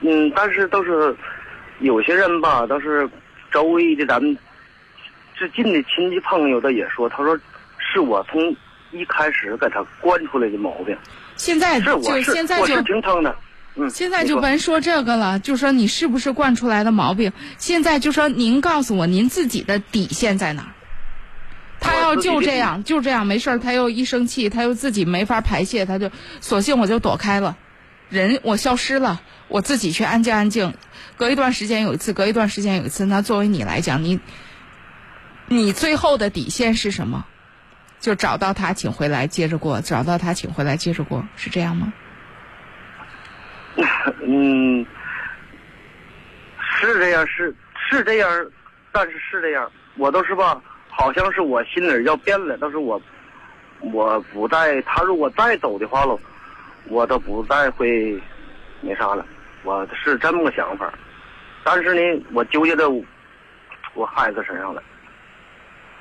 嗯，但是都是有些人吧，都是周围的咱们最近的亲戚朋友的也说，他说是我从一开始给他惯出来的毛病。现在是我就是现在我就是挺疼的。嗯，现在就甭说这个了，就说你是不是惯出来的毛病？现在就说您告诉我，您自己的底线在哪儿？他要就这样，就这样没事儿，他又一生气，他又自己没法排泄，他就索性我就躲开了，人我消失了，我自己去安静安静。隔一段时间有一次，隔一段时间有一次。那作为你来讲，你你最后的底线是什么？就找到他，请回来接着过；找到他，请回来接着过，是这样吗？嗯，是这样，是是这样，但是是这样，我都是吧，好像是我心里要变了，但是我我不再，他如果再走的话喽，我都不再会那啥了，我是这么个想法，但是呢，我纠结在我孩子身上了。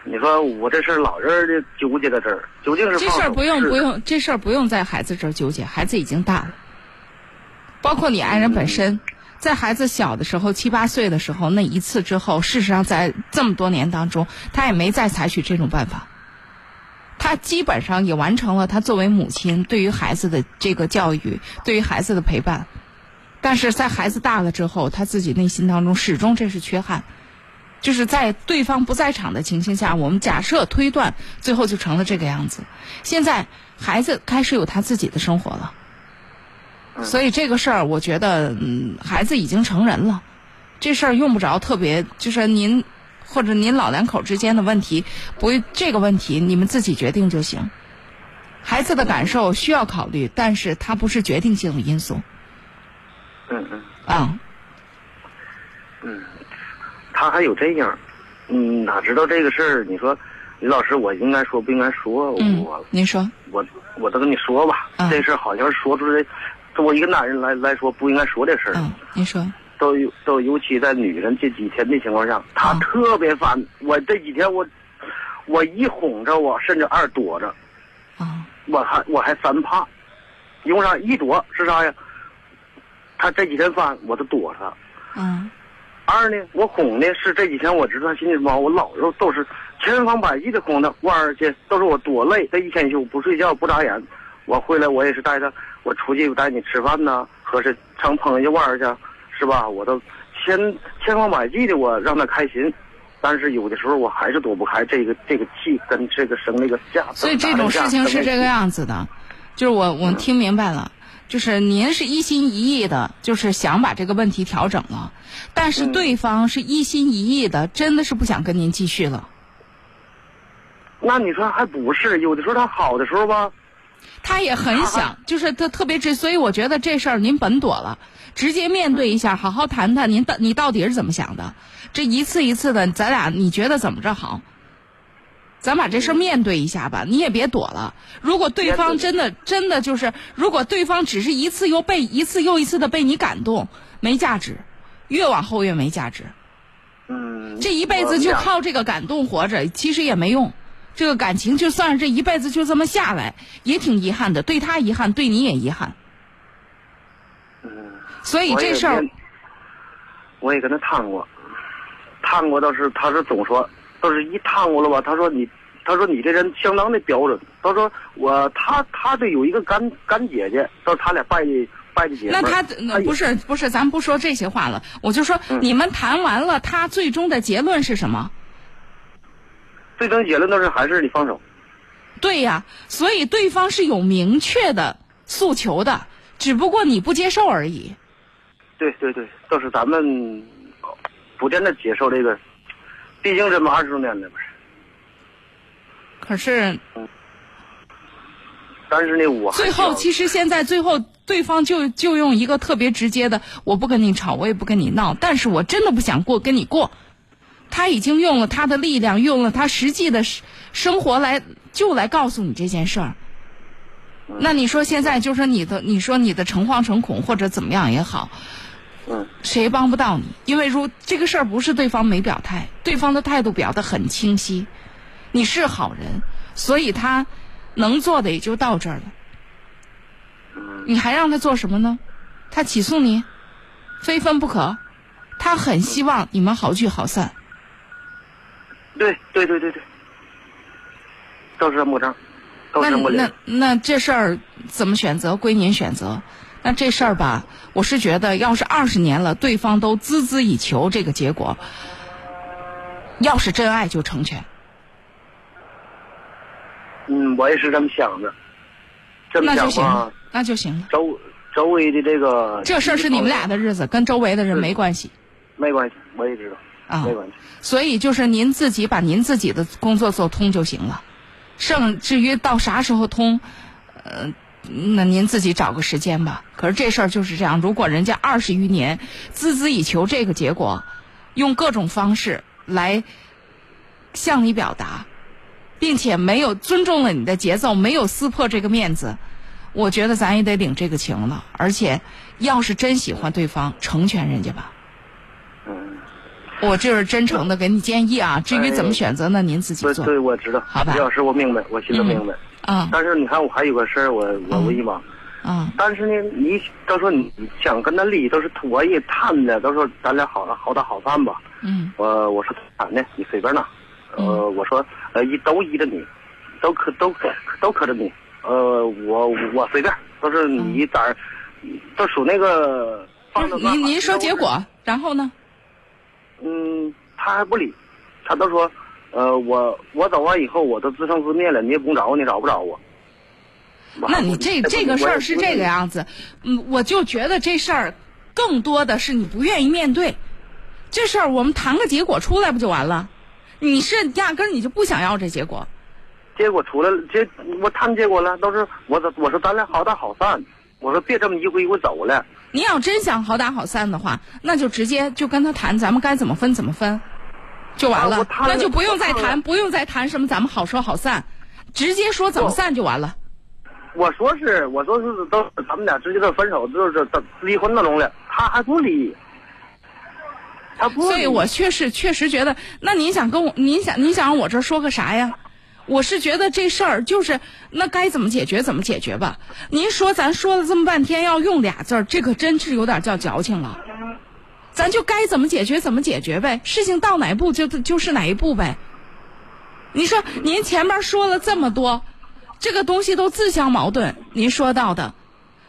你说我这事老人的纠结在这儿，究竟是这事儿不用不用，这事儿不用在孩子这儿纠结，孩子已经大了。包括你爱人本身，在孩子小的时候，七八岁的时候那一次之后，事实上在这么多年当中，他也没再采取这种办法。他基本上也完成了他作为母亲对于孩子的这个教育，对于孩子的陪伴。但是在孩子大了之后，他自己内心当中始终这是缺憾。就是在对方不在场的情形下，我们假设推断，最后就成了这个样子。现在孩子开始有他自己的生活了，所以这个事儿，我觉得，嗯，孩子已经成人了，这事儿用不着特别，就是您或者您老两口之间的问题，不这个问题你们自己决定就行。孩子的感受需要考虑，但是它不是决定性的因素嗯嗯。啊。他还有这样，嗯，哪知道这个事儿？你说，李老师，我应该说不应该说？嗯我，您说，我我都跟你说吧，嗯这事儿好像是说出来，作为一个男人来来说不应该说这事儿。嗯，您说，都有都尤其在女人这几天的情况下，她嗯特别烦。我这几天我我一哄着我，甚至二躲着，啊，我还我还三怕，因为啥？一躲是啥呀？她这几天烦，我都躲着她。嗯二呢，我哄呢是这几天我知道他心里毛，我老是都是千方百计的哄他玩儿去，都是我多累，这一天休不睡觉不眨眼，我回来我也是带他，我出去带你吃饭呐，和是上朋友家玩儿去，是吧？我都千千方百计的我让他开心，但是有的时候我还是躲不开这个这个气跟这个生那个架。所以这种事情是这个样子的，就是我我听明白了，就是您是一心一意的，就是想把这个问题调整了，但是嗯对方是一心一意的，真的是不想跟您继续了。那你说还不是？有的时候他好的时候吧，他也很想，就是他特别这，所以我觉得这事儿您甭躲了，直接面对一下，好好谈谈您到你到底是怎么想的。这一次一次的，咱俩你觉得怎么着好？咱把这事儿面对一下吧，你也别躲了。如果对方真的真的就是，如果对方只是一次又被一次又一次的被你感动，没价值，越往后越没价值。嗯，这一辈子就靠这个感动活着，其实也没用。这个感情就算是这一辈子就这么下来，也挺遗憾的。对他遗憾，对你也遗憾。嗯。所以这事儿，我也跟他谈过，谈过倒是他是总说，都是一谈过了吧？他说你，他说你这人相当的标准。他说我他他这有一个干干姐姐，都是他俩拜的拜的姐。那他那不是不是，咱不说这些话了。我就说，嗯你们谈完了，他最终的结论是什么？最终结论都是还是你放手。对呀，所以对方是有明确的诉求的，只不过你不接受而已。对对对，都是咱们不见得接受这个，毕竟这么二十多年了，不是。可是但是呢，我最后，其实现在最后，对方就就用一个特别直接的，我不跟你吵，我也不跟你闹，但是我真的不想过跟你过。他已经用了他的力量，用了他实际的生生活来，就来告诉你这件事儿。那你说现在就说你的，你说你的诚惶诚恐或者怎么样也好，嗯谁也帮不到你，因为如这个事儿不是对方没表态，对方的态度表得很清晰，你是好人，所以他能做的也就到这儿了。嗯你还让他做什么呢？他起诉你，非分不可。他很希望你们好聚好散。对对对对对，都是这么个账，都是这么那。那那这事儿怎么选择归您选择。那这事儿吧，我是觉得，要是二十年了，对方都孜孜以求这个结果，要是真爱就成全。嗯，我也是这么想的，这么那就行想吧，，那就行了。周周围的这个这事儿是你们俩的日子，跟周围的人没关系没关系，我也知道，啊。没关系。所以就是您自己把您自己的工作做通就行了，剩至于到啥时候通，呃，那您自己找个时间吧。可是这事儿就是这样，如果人家二十余年孜孜以求这个结果，用各种方式来向你表达，并且没有尊重了你的节奏，没有撕破这个面子，我觉得咱也得领这个情了。而且，要是真喜欢对方，成全人家吧。嗯，我这是真诚的给你建议啊，至于怎么哎选择呢，您自己做。对对，我知道。好吧李老师，我明白，我心里明白。啊但是你看，我还有个事儿，我我嗯我一忙。啊但是呢，你到时候你想跟他离，都是我也谈的，到时候咱俩好了好打好散吧。嗯我我说谈的，你随便拿。呃，嗯我说呃依都依着你，都可都都可着你。呃，我我随便，都是你咋儿，都属那个您您说结果，然后呢？嗯，他还不理，他都说，呃，我我走完以后，我都自生自灭了，你也不用找我，你找不着我。那你这这个事儿是这个？样子，嗯，我就觉得这事儿更多的是你不愿意面对。这事儿我们谈个结果出来不就完了？你是压根儿你就不想要这结果。结果出来了，结我谈结果了，都是我说我说咱俩好打好散，我说别这么一回一回走了。你要真想好打好散的话，那就直接就跟他谈，咱们该怎么分怎么分，就完了。那就不用再谈，不用再谈什么咱们好说好散，直接说怎么散就完了。我说是，我说是都咱们俩直接就分手，就是都离婚那种了，他还不离，他不。所以我确实确实觉得，那您想跟我，您想您想让我这说个啥呀？我是觉得这事儿就是那该怎么解决怎么解决吧。您说咱说了这么半天要用俩字儿，这可真是有点叫矫情了。咱就该怎么解决怎么解决呗，事情到哪一步就就是哪一步呗。你说您前面说了这么多，这个东西都自相矛盾。您说到的，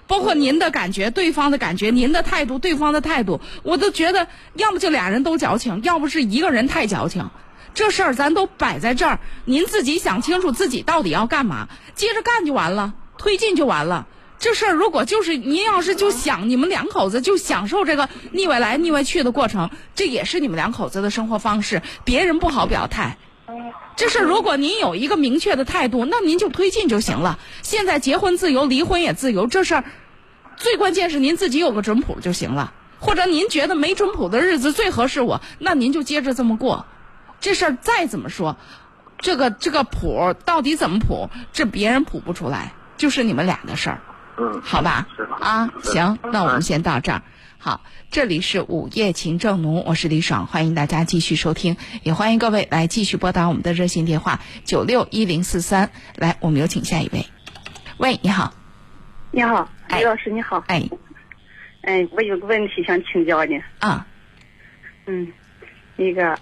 包括您的感觉、对方的感觉、您的态度、对方的态度，我都觉得要么就俩人都矫情，要不是一个人太矫情。这事儿咱都摆在这儿，您自己想清楚自己到底要干嘛，接着干就完了，推进就完了。这事儿如果就是您要是就想你们两口子就享受这个腻歪来腻歪去的过程，这也是你们两口子的生活方式，别人不好表态。这事儿如果您有一个明确的态度，那您就推进就行了。现在结婚自由，离婚也自由，这事儿最关键是您自己有个准谱就行了。或者您觉得没准谱的日子最合适我，那您就接着这么过。这事儿再怎么说，这个这个谱到底怎么谱，这别人谱不出来，就是你们俩的事儿，嗯，好吧？啊，行，那我们嗯先到这儿。好，这里是午夜情正浓，我是李爽，欢迎大家继续收听，也欢迎各位来继续拨打我们的热线电话九六一零四三。来，我们有请下一位。喂，你好，你好，哎李老师，你好。哎，哎，我有个问题想请教你。啊嗯，那个，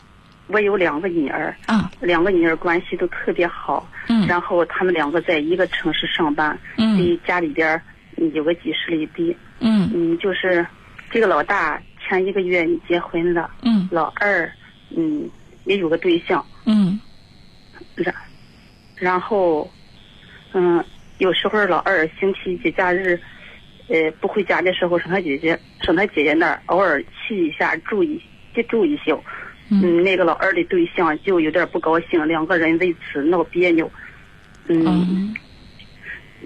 我有两个女儿，啊，两个女儿关系都特别好。嗯然后他们两个在一个城市上班，嗯离家里边儿嗯有个几十里地。嗯嗯，就是这个老大前一个月结婚了，嗯老二嗯也有个对象，嗯然然后嗯有时候老二星期节假日。呃，不回家的时候，上他姐姐上他姐姐那儿偶尔去一下，住一就住一宿。嗯嗯，那个老二的对象就有点不高兴，两个人为此闹别扭。嗯嗯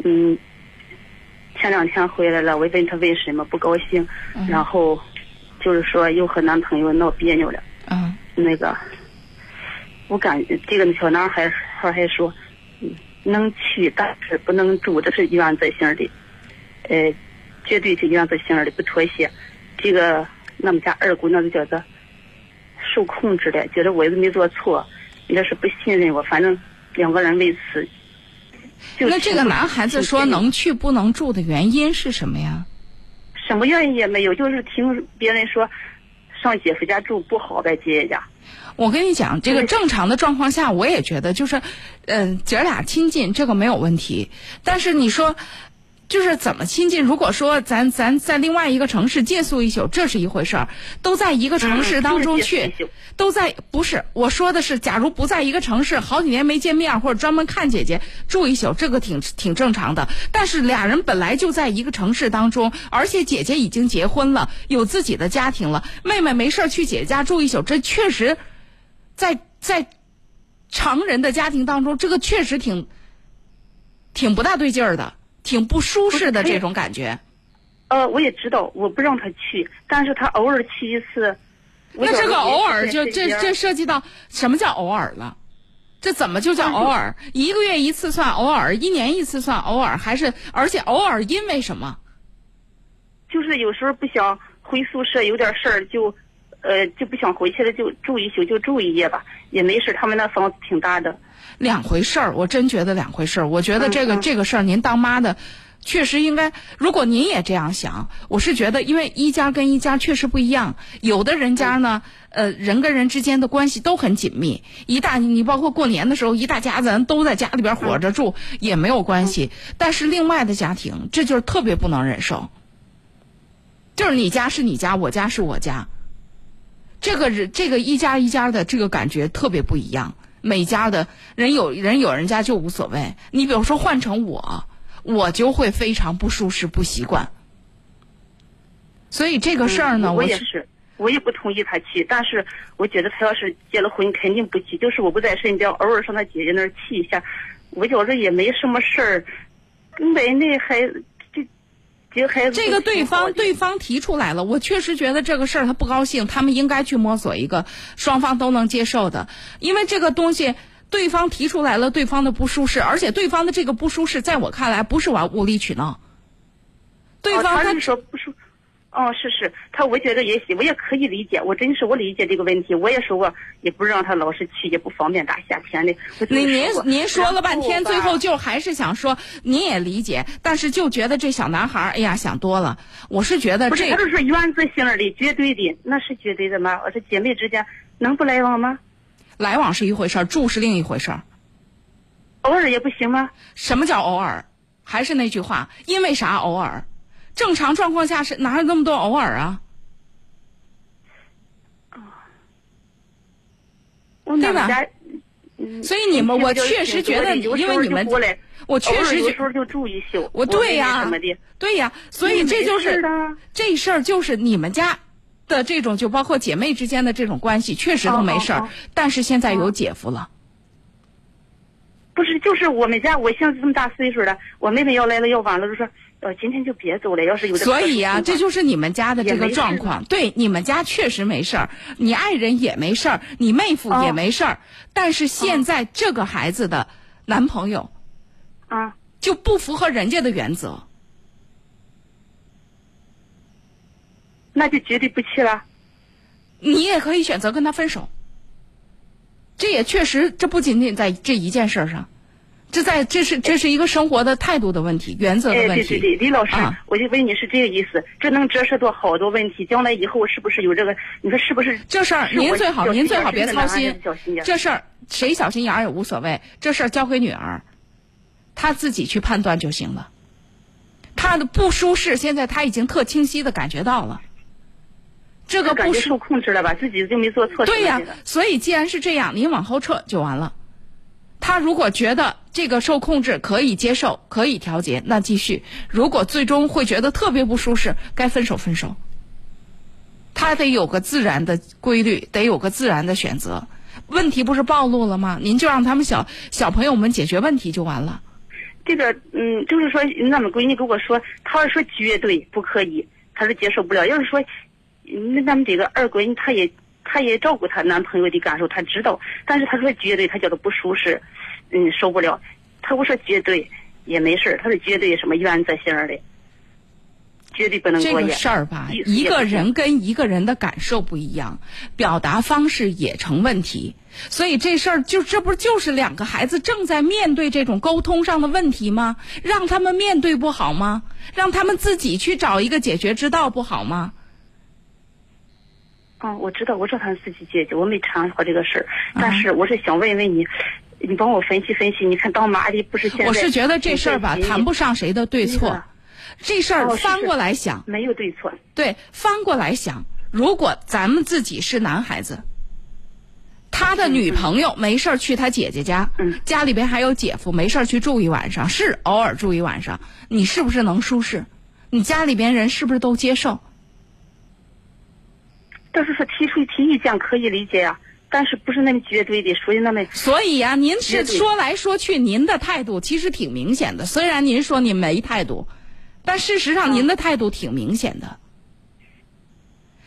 嗯，前两天回来了，我问他为什么不高兴，嗯然后就是说又和男朋友闹别扭了。嗯那个，我感觉这个小男孩还还说，嗯，能去但是不能住，这是原则性的，呃，绝对是原则性的，不妥协。这个我们家二姑娘就觉得受控制的，觉得我又没做错，你这是不信任我，反正两个人为此就那这个男孩子说能去不能住的原因是什么呀？什么原因也没有，就是听别人说上姐夫家住不好，在姐姐家。我跟你讲，这个正常的状况下，我也觉得就是，嗯、姐俩亲近这个没有问题。但是你说，就是怎么亲近？如果说咱咱在另外一个城市借宿一宿，这是一回事儿；都在一个城市当中去，都在不是我说的是，假如不在一个城市，好几年没见面，或者专门看姐姐住一宿，这个挺挺正常的。但是俩人本来就在一个城市当中，而且姐姐已经结婚了，有自己的家庭了，妹妹没事儿去姐姐家住一宿，这确实。在在常人的家庭当中，这个确实挺挺不大对劲儿的，挺不舒适的这种感觉。呃，我也知道，我不让他去，但是他偶尔去一次。那这个偶尔就这这涉及到什么叫偶尔了？这怎么就叫偶尔？一个月一次算偶尔，一年一次算偶尔，还是而且偶尔因为什么？就是有时候不想回宿舍，有点事儿就，呃，就不想回去了，就住一宿，就住一夜吧，也没事。他们那房子挺大的，两回事儿，我真觉得两回事儿。我觉得这个、嗯嗯这个事儿，您当妈的，确实应该。如果您也这样想，我是觉得，因为一家跟一家确实不一样。有的人家呢，呃，人跟人之间的关系都很紧密，一大你包括过年的时候，一大家子人都在家里边火着住、也没有关系。但是另外的家庭，这就是特别不能忍受。就是你家是你家，我家是我家。这个人这个一家一家的这个感觉特别不一样，每家的人有人有人家就无所谓。你比如说换成我，我就会非常不舒适、不习惯。所以这个事儿呢，嗯我也是，我也不同意他去，但是我觉得他要是结了婚，肯定不去。就是我不在身边，偶尔上他姐姐那儿去一下，我觉着也没什么事儿。买那还这个对方对方提出来了，我确实觉得这个事儿他不高兴，他们应该去摸索一个双方都能接受的，因为这个东西对方提出来了，对方的不舒适，而且对方的这个不舒适，在我看来不是玩无理取闹，对方他哦他是说不说，哦，是是，他我觉得也行，我也可以理解，我真是我理解这个问题，我也说过，也不让他老是去，也不方便大夏天的。您您您说了半天，然最后就还是想说，您也理解，但是就觉得这小男孩儿，哎呀，想多了。我是觉得不是，这他就是原则性的，绝对的，那是绝对的吗？我说姐妹之间能不来往吗？来往是一回事儿，住是另一回事儿。偶尔也不行吗？什么叫偶尔？还是那句话，因为啥偶尔？正常状况下是哪有那么多偶尔啊？对吧所以你们，我确实觉得，因为你们我确实觉有时候就住一宿。我对呀、对呀，所以这就是这事儿，就是你们家的这种，就包括姐妹之间的这种关系，确实都没事儿。哦哦哦但是现在有姐夫了，不是，就是我们家，我像这么大岁数了，我妹妹要来了要晚了，就说，呃，今天就别走了，要是有的。所以呀、这就是你们家的这个状况。对，你们家确实没事儿，你爱人也没事儿，你妹夫也哦没事儿。但是现在这个孩子的男朋友啊，就不符合人家的原则。那就绝对不去了。你也可以选择跟他分手。这也确实，这不仅仅在这一件事上，这在这是这是一个生活的态度的问题，原则的哎，问题。对对对，李老师，啊我就问你是这个意思，这能折射到好多问题，将来以后是不是有这个？你说是不是？这事儿您最好您最好别操心小心眼这事儿谁小心眼儿也无所谓，这事儿交给女儿，她自己去判断就行了。她的不舒适，现在她已经特清晰的感觉到了。这个不受控制了吧？自己就没做错对呀、这个所以既然是这样，您往后撤就完了。他如果觉得这个受控制可以接受、可以调节，那继续；如果最终会觉得特别不舒适，该分手分手。他得有个自然的规律，得有个自然的选择。问题不是暴露了吗？您就让他们小小朋友们解决问题就完了。这个嗯，就是说，那么闺女跟我说，她要说绝对不可以，她说接受不了。要是说，那咱们这个二闺女，她也她也照顾她男朋友的感受，她知道，但是她说绝对，她觉得不舒适，嗯，受不了。她我说绝对也没事儿，她说绝对什么原则性儿的。绝对不能这个过夜。事儿吧，一个人跟一个人的感受不一样，表达方式也成问题。所以这事儿就这不就是两个孩子正在面对这种沟通上的问题吗？让他们面对不好吗？让他们自己去找一个解决之道不好吗？嗯，我知道，我知道他们自己解决，我没掺和这个事儿。嗯但是我是想问问你，你帮我分析分析。你看当妈的不是现在？我是觉得这事儿吧，谈不上谁的对错。这事儿翻过来想，没有对错。对，翻过来想，如果咱们自己是男孩子，他的女朋友没事儿去他姐姐家，嗯家里边还有姐夫，没事儿去住一晚上，是偶尔住一晚上，你是不是能舒适？你家里边人是不是都接受？但是说提出提意见可以理解呀、但是不是那么绝对的，属于那么所以呀、您是说来说去，您的态度其实挺明显的。虽然您说您没态度，但事实上您的态度挺明显的。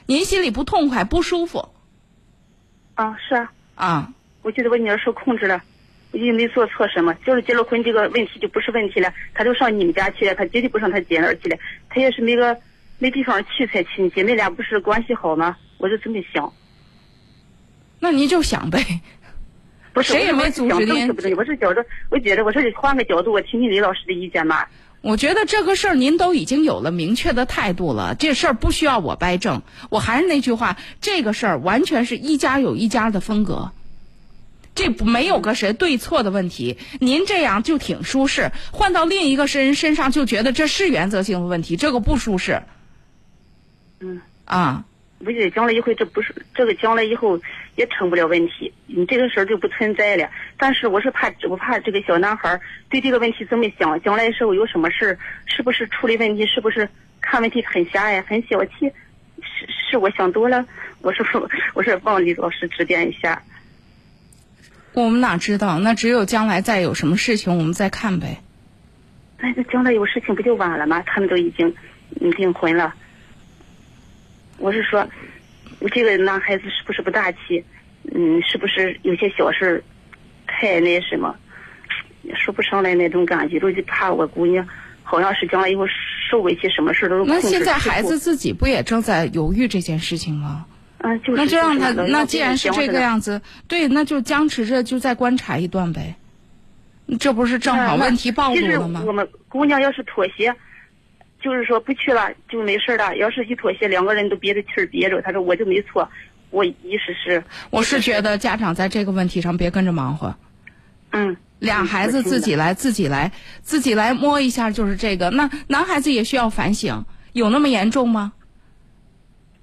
您心里不痛快、不舒服啊，是啊。啊？我觉得我女儿受控制了，我也没做错什么，就是结了婚这个问题就不是问题了。她就上你们家去了，她绝对不上她姐那儿去了。她也是没个没地方去才去，姐妹俩不是关系好吗？我就这么想，那您就想呗。不是谁也没阻止您不正确，我是觉着，我觉得我说你换个角度，我听听李老师的意见嘛。我觉得这个事儿您都已经有了明确的态度了，这事儿不需要我掰正。我还是那句话，这个事儿完全是一家有一家的风格，这没有个谁对错的问题。您这样就挺舒适，换到另一个人身上就觉得这是原则性的问题，这个不舒适嗯，啊。我觉得将来以后这不是这个将来以后也成不了问题，你这个事儿就不存在了。但是我是怕，我怕这个小男孩儿对这个问题这么想，将来时候有什么事儿，是不是处理问题，是不是看问题很狭隘、很小气？是是我想多了，我是我是望李老师指点一下。我们哪知道？那只有将来再有什么事情，我们再看呗。哎，那将来有事情不就晚了吗？他们都已经嗯订婚了。我是说，这个男孩子是不是不大气？嗯，是不是有些小事儿太那什么，说不上来那种感觉，我就怕我姑娘好像是将来以后受委屈，什么事儿都是那现在孩子自己不也正在犹豫这件事情吗？啊，就是那就让他，就是那既然是这个，样子，对，那就僵持着，就再观察一段呗。这不是正好问题暴露了吗我？们姑娘要是妥协，就是说不去了就没事了。要是一妥协，两个人都憋着气儿憋着。他说我就没错，我意思是，我是觉得家长在这个问题上别跟着忙活，嗯，俩孩子自己来，自己来，自己来摸一下，就是这个。那男孩子也需要反省，有那么严重吗？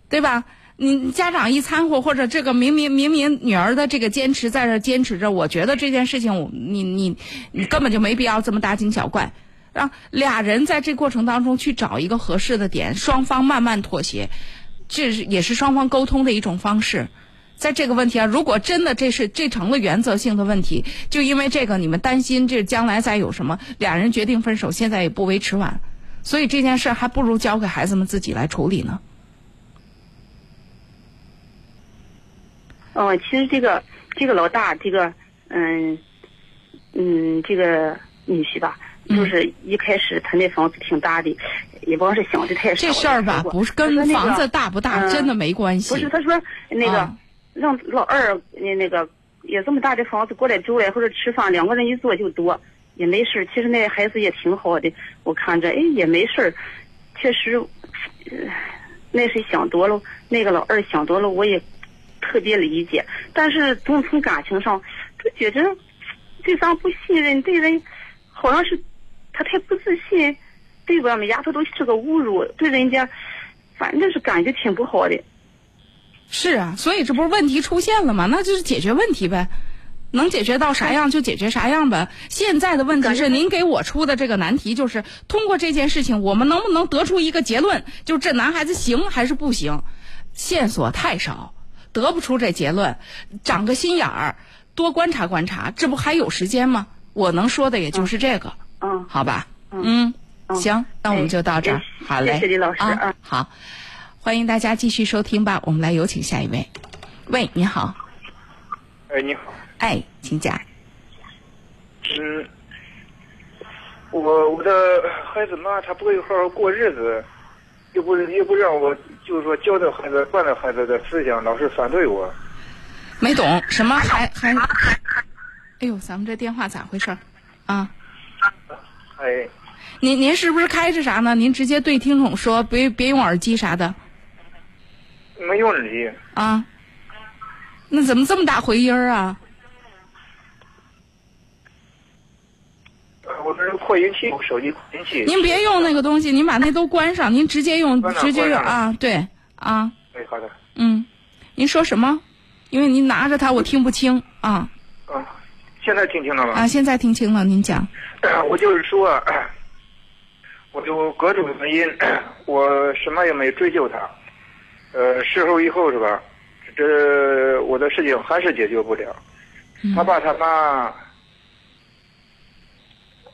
对吧？你家长一掺和，或者这个明明明明女儿的这个坚持在这坚持着，我觉得这件事情我你你你根本就没必要这么大惊小怪，让俩人在这过程当中去找一个合适的点，双方慢慢妥协，这是也是双方沟通的一种方式。在这个问题啊，如果真的这是这成了原则性的问题，就因为这个你们担心这将来再有什么，俩人决定分手，现在也不为迟晚，所以这件事儿还不如交给孩子们自己来处理呢。哦，其实这个这个老大，这个嗯嗯，这个女婿吧，就是一开始他那房子挺大的，也光是想的太少了。这事儿吧，不是跟房子大不大嗯真的没关系。不是，他说那个、啊让老二那那个也这么大的房子过来住来或者吃饭，两个人一坐就多，也没事儿。其实那孩子也挺好的，我看着哎也没事儿，确实，呃，那是想多了，那个老二想多了，我也特别理解。但是从从感情上，就觉着对方不信任，对人好像是他太不自信，对我们丫头都是个侮辱，对人家反正是感觉挺不好的。是啊，所以这不是问题出现了吗？那就是解决问题呗，能解决到啥样就解决啥样呗。现在的问题是，您给我出的这个难题就是，通过这件事情，我们能不能得出一个结论，就这男孩子行还是不行？线索太少，得不出这结论，长个心眼儿，多观察观察，这不还有时间吗？我能说的也就是这个，嗯。好吧？嗯嗯，嗯行，那我们就到这儿哎。好嘞，谢谢李老师啊嗯，好，欢迎大家继续收听吧。我们来有请下一位。喂，你好，哎，你好，哎，请讲。嗯，我我的孩子妈，他不会好好过日子，又不又不让我，就是说教导孩子、惯着孩子的思想，老是反对我。没懂什么还还，哎呦，咱们这电话咋回事儿啊？哎，您您是不是开着啥呢？您直接对听筒说，别别用耳机啥的没用耳机，啊。那怎么这么大回音儿啊？我这是扩音器，我手机扩音器。您别用那个东西，您把那都关上，您直接用直接用啊，对啊，哎，好的，嗯，您说什么？因为您拿着它，我听不清啊啊，现在听清了吗？啊！现在听清了，您讲我就是说，我就各种原因，我什么也没追究他。呃，事后以后是吧？这我的事情还是解决不了。他爸他妈，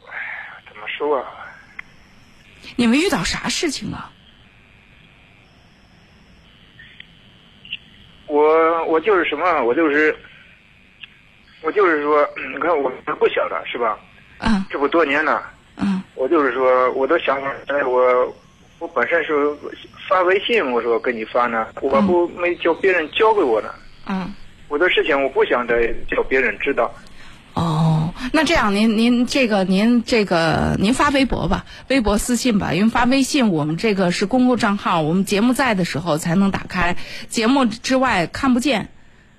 哎呀，怎么说啊？你们遇到啥事情了？我我就是什么？我就是，我就是说，嗯 你看我不小了是吧？嗯这不多年了。嗯我就是说，我的想法，哎，我我本身是发微信，我说给你发呢，我不没叫别人教给我呢。嗯。我的事情我不想再叫别人知道。哦，那这样您您这个您这个您发微博吧，微博私信吧，因为发微信我们这个是公共账号，我们节目在的时候才能打开，节目之外看不见，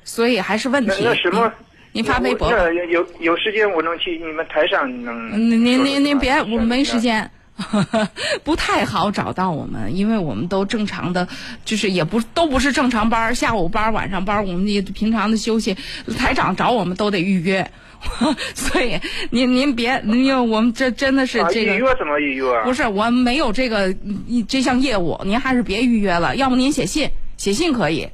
所以还是问题。那什么？您发微博有。有有时间我能去你们台上能。嗯您您您您别，我没时。间。不太好找到我们，因为我们都正常的，就是也不都不是正常班儿，下午班儿、晚上班儿，我们也平常的休息。台长找我们都得预约，所以您您别，因为我们这真的是啊，这个预约怎么预约啊？不是我们没有这个嗯这项业务，您还是别预约了，要不您写信，写信可以，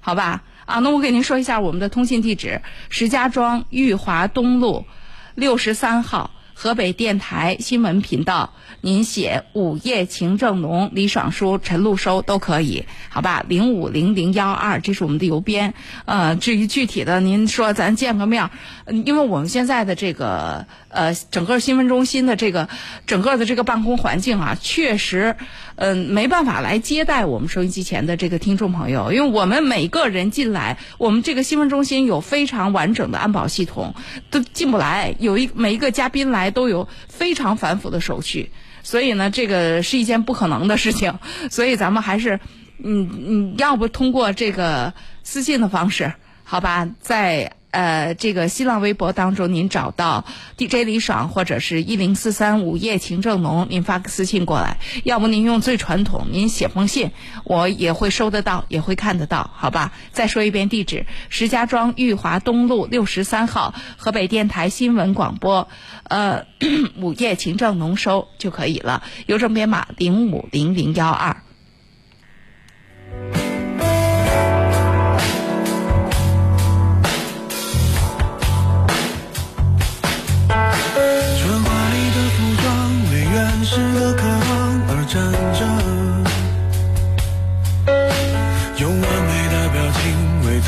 好吧？啊，那我给您说一下我们的通信地址：石家庄裕华东路六十三号。河北电台新闻频道，您写“午夜情正浓”，李爽书、陈露收都可以，好吧？零五零零幺二，这是我们的邮编。呃，至于具体的，您说咱见个面，因为我们现在的这个呃整个新闻中心的这个整个的这个办公环境啊，确实，嗯、没办法来接待我们收音机前的这个听众朋友，因为我们每个人进来，我们这个新闻中心有非常完整的安保系统，都进不来。有一每一个嘉宾来都有非常繁复的手续，所以呢，这个是一件不可能的事情。所以咱们还是，嗯嗯，要不通过这个私信的方式，好吧，在。呃，这个新浪微博当中，您找到 DJ 李爽或者是一零四三午夜情正浓，您发个私信过来，要不您用最传统，您写封信，我也会收得到，也会看得到，好吧？再说一遍地址：石家庄裕华东路六十三号，河北电台新闻广播，呃，午夜情正浓收就可以了，邮政编码零五零零幺二。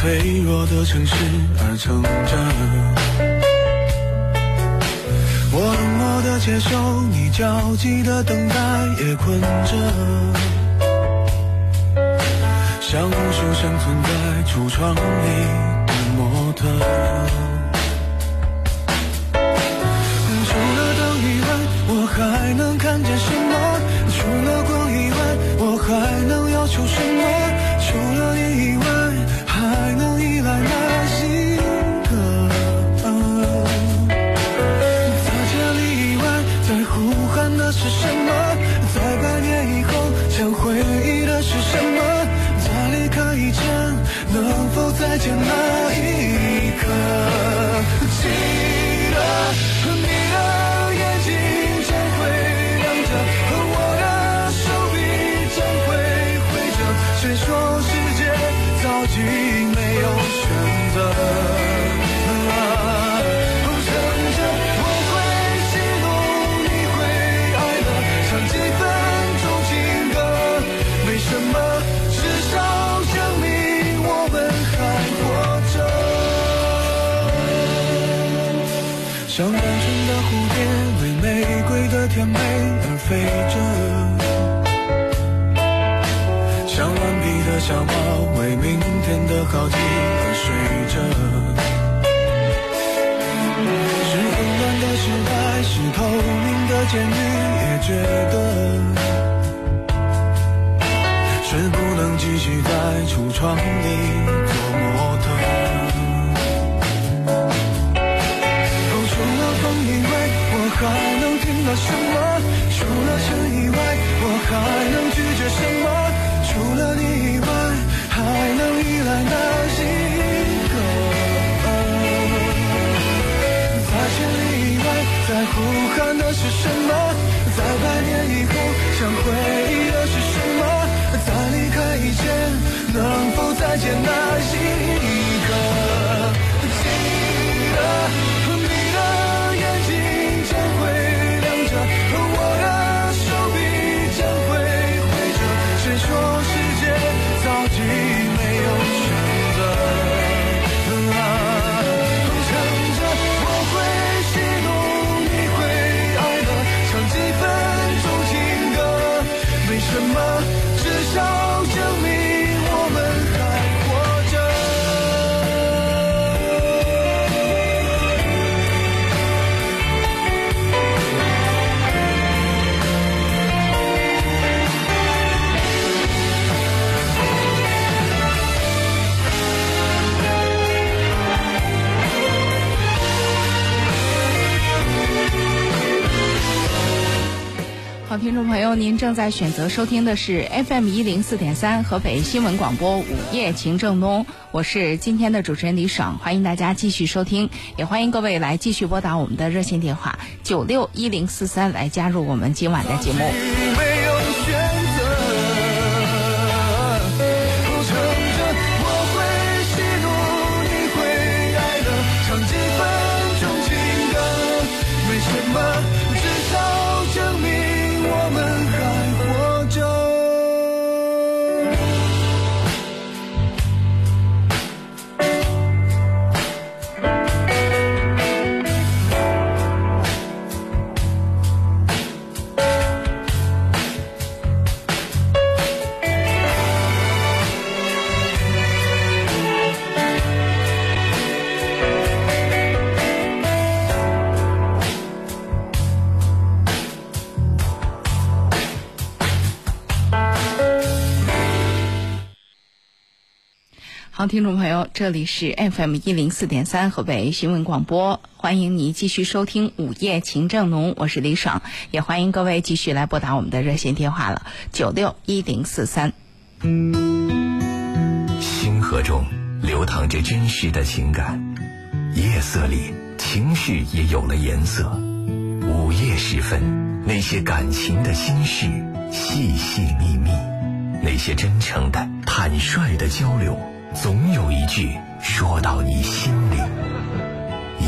脆弱的城市而撑着。我冷漠的接受你焦急的等待，也困着，像无数生存在橱窗里的模特。听众朋友，您正在选择收听的是 FM 一零四点三河北新闻广播午夜情正东，我是今天的主持人李爽，欢迎大家继续收听，也欢迎各位来继续拨打我们的热线电话九六一零四三来加入我们今晚的节目。听众朋友，这里是 FM 一零四点三河北新闻广播，欢迎你继续收听午夜情正浓，我是李爽，也欢迎各位继续来拨打我们的热线电话了，九六一零四三。星河中流淌着真实的情感，夜色里情绪也有了颜色。午夜时分，那些感情的心事，细细密密，那些真诚的、坦率的交流，总有一句说到你心里。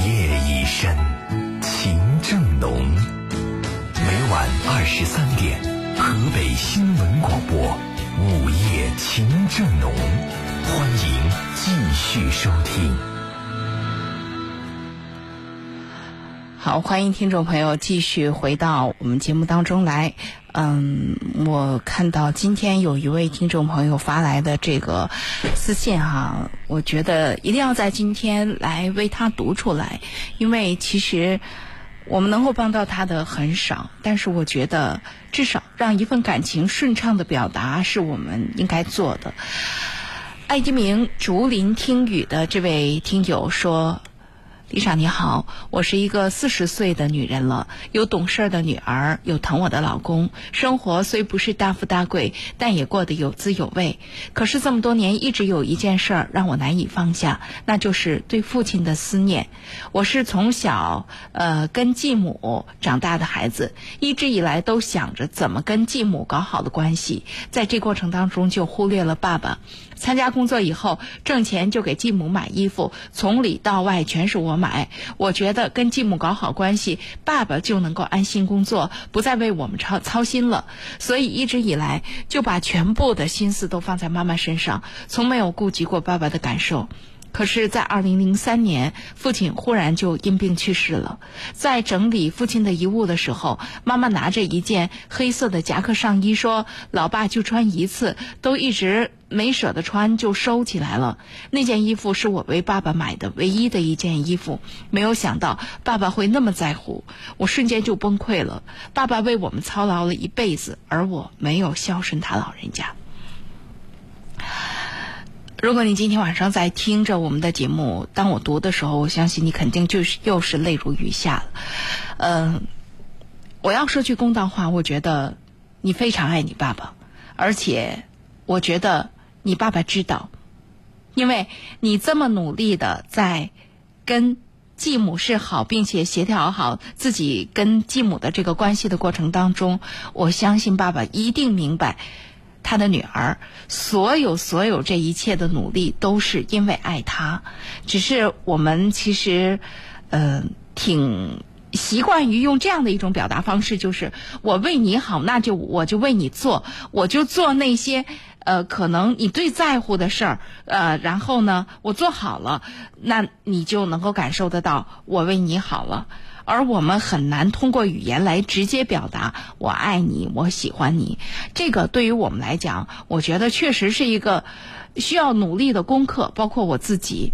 夜已深，情正浓。每晚二十三点，河北新闻广播午夜情正浓，欢迎继续收听。好，欢迎听众朋友继续回到我们节目当中来。嗯，我看到今天有一位听众朋友发来的这个私信哈，我觉得一定要在今天来为他读出来，因为其实我们能够帮到他的很少，但是我觉得至少让一份感情顺畅的表达是我们应该做的。爱迪明竹林听雨的这位听友说。李莎你好，我是一个四十岁的女人了，有懂事的女儿，有疼我的老公，生活虽不是大富大贵，但也过得有滋有味。可是这么多年，一直有一件事儿让我难以放下，那就是对父亲的思念。我是从小呃跟继母长大的孩子，一直以来都想着怎么跟继母搞好的关系，在这过程当中就忽略了爸爸。参加工作以后，挣钱就给继母买衣服，从里到外全是我买。我觉得跟继母搞好关系，爸爸就能够安心工作，不再为我们操操心了。所以一直以来就把全部的心思都放在妈妈身上，从没有顾及过爸爸的感受。可是，在二零零三年，父亲忽然就因病去世了。在整理父亲的遗物的时候，妈妈拿着一件黑色的夹克上衣，说：“老爸就穿一次，都一直没舍得穿，就收起来了。那件衣服是我为爸爸买的唯一的一件衣服，没有想到爸爸会那么在乎，我瞬间就崩溃了。爸爸为我们操劳了一辈子，而我没有孝顺他老人家。”如果你今天晚上在听着我们的节目，当我读的时候，我相信你肯定就是又是泪如雨下了。嗯，我要说句公道话，我觉得你非常爱你爸爸，而且我觉得你爸爸知道，因为你这么努力的在跟继母示好，并且协调好自己跟继母的这个关系的过程当中，我相信爸爸一定明白。他的女儿，所有所有这一切的努力，都是因为爱他。只是我们其实，呃，挺习惯于用这样的一种表达方式，就是我为你好，那就我就为你做，我就做那些呃可能你最在乎的事儿，呃，然后呢，我做好了，那你就能够感受得到我为你好了。而我们很难通过语言来直接表达“我爱你，我喜欢你”。这个对于我们来讲，我觉得确实是一个需要努力的功课，包括我自己。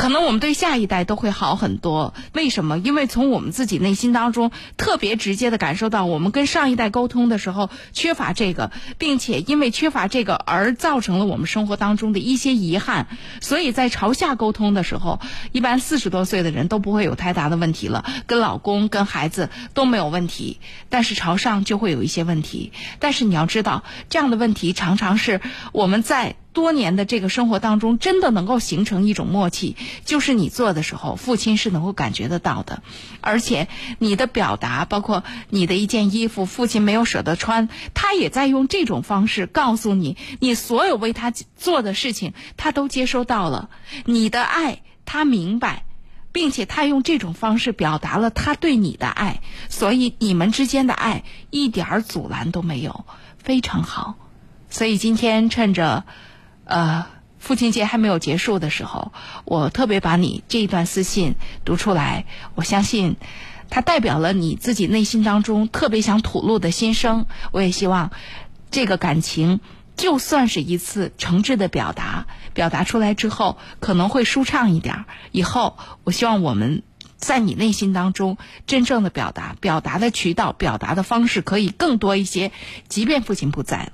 可能我们对下一代都会好很多。为什么？因为从我们自己内心当中特别直接的感受到，我们跟上一代沟通的时候缺乏这个，并且因为缺乏这个而造成了我们生活当中的一些遗憾。所以在朝下沟通的时候，一般四十多岁的人都不会有太大的问题了，跟老公、跟孩子都没有问题。但是朝上就会有一些问题。但是你要知道，这样的问题常常是我们在。多年的这个生活当中，真的能够形成一种默契，就是你做的时候，父亲是能够感觉得到的，而且你的表达，包括你的一件衣服，父亲没有舍得穿，他也在用这种方式告诉你，你所有为他做的事情，他都接收到了，你的爱他明白，并且他用这种方式表达了他对你的爱，所以你们之间的爱一点阻拦都没有，非常好。所以今天趁着。呃，父亲节还没有结束的时候，我特别把你这一段私信读出来。我相信，它代表了你自己内心当中特别想吐露的心声。我也希望，这个感情就算是一次诚挚的表达，表达出来之后可能会舒畅一点。以后，我希望我们在你内心当中真正的表达，表达的渠道、表达的方式可以更多一些。即便父亲不在了，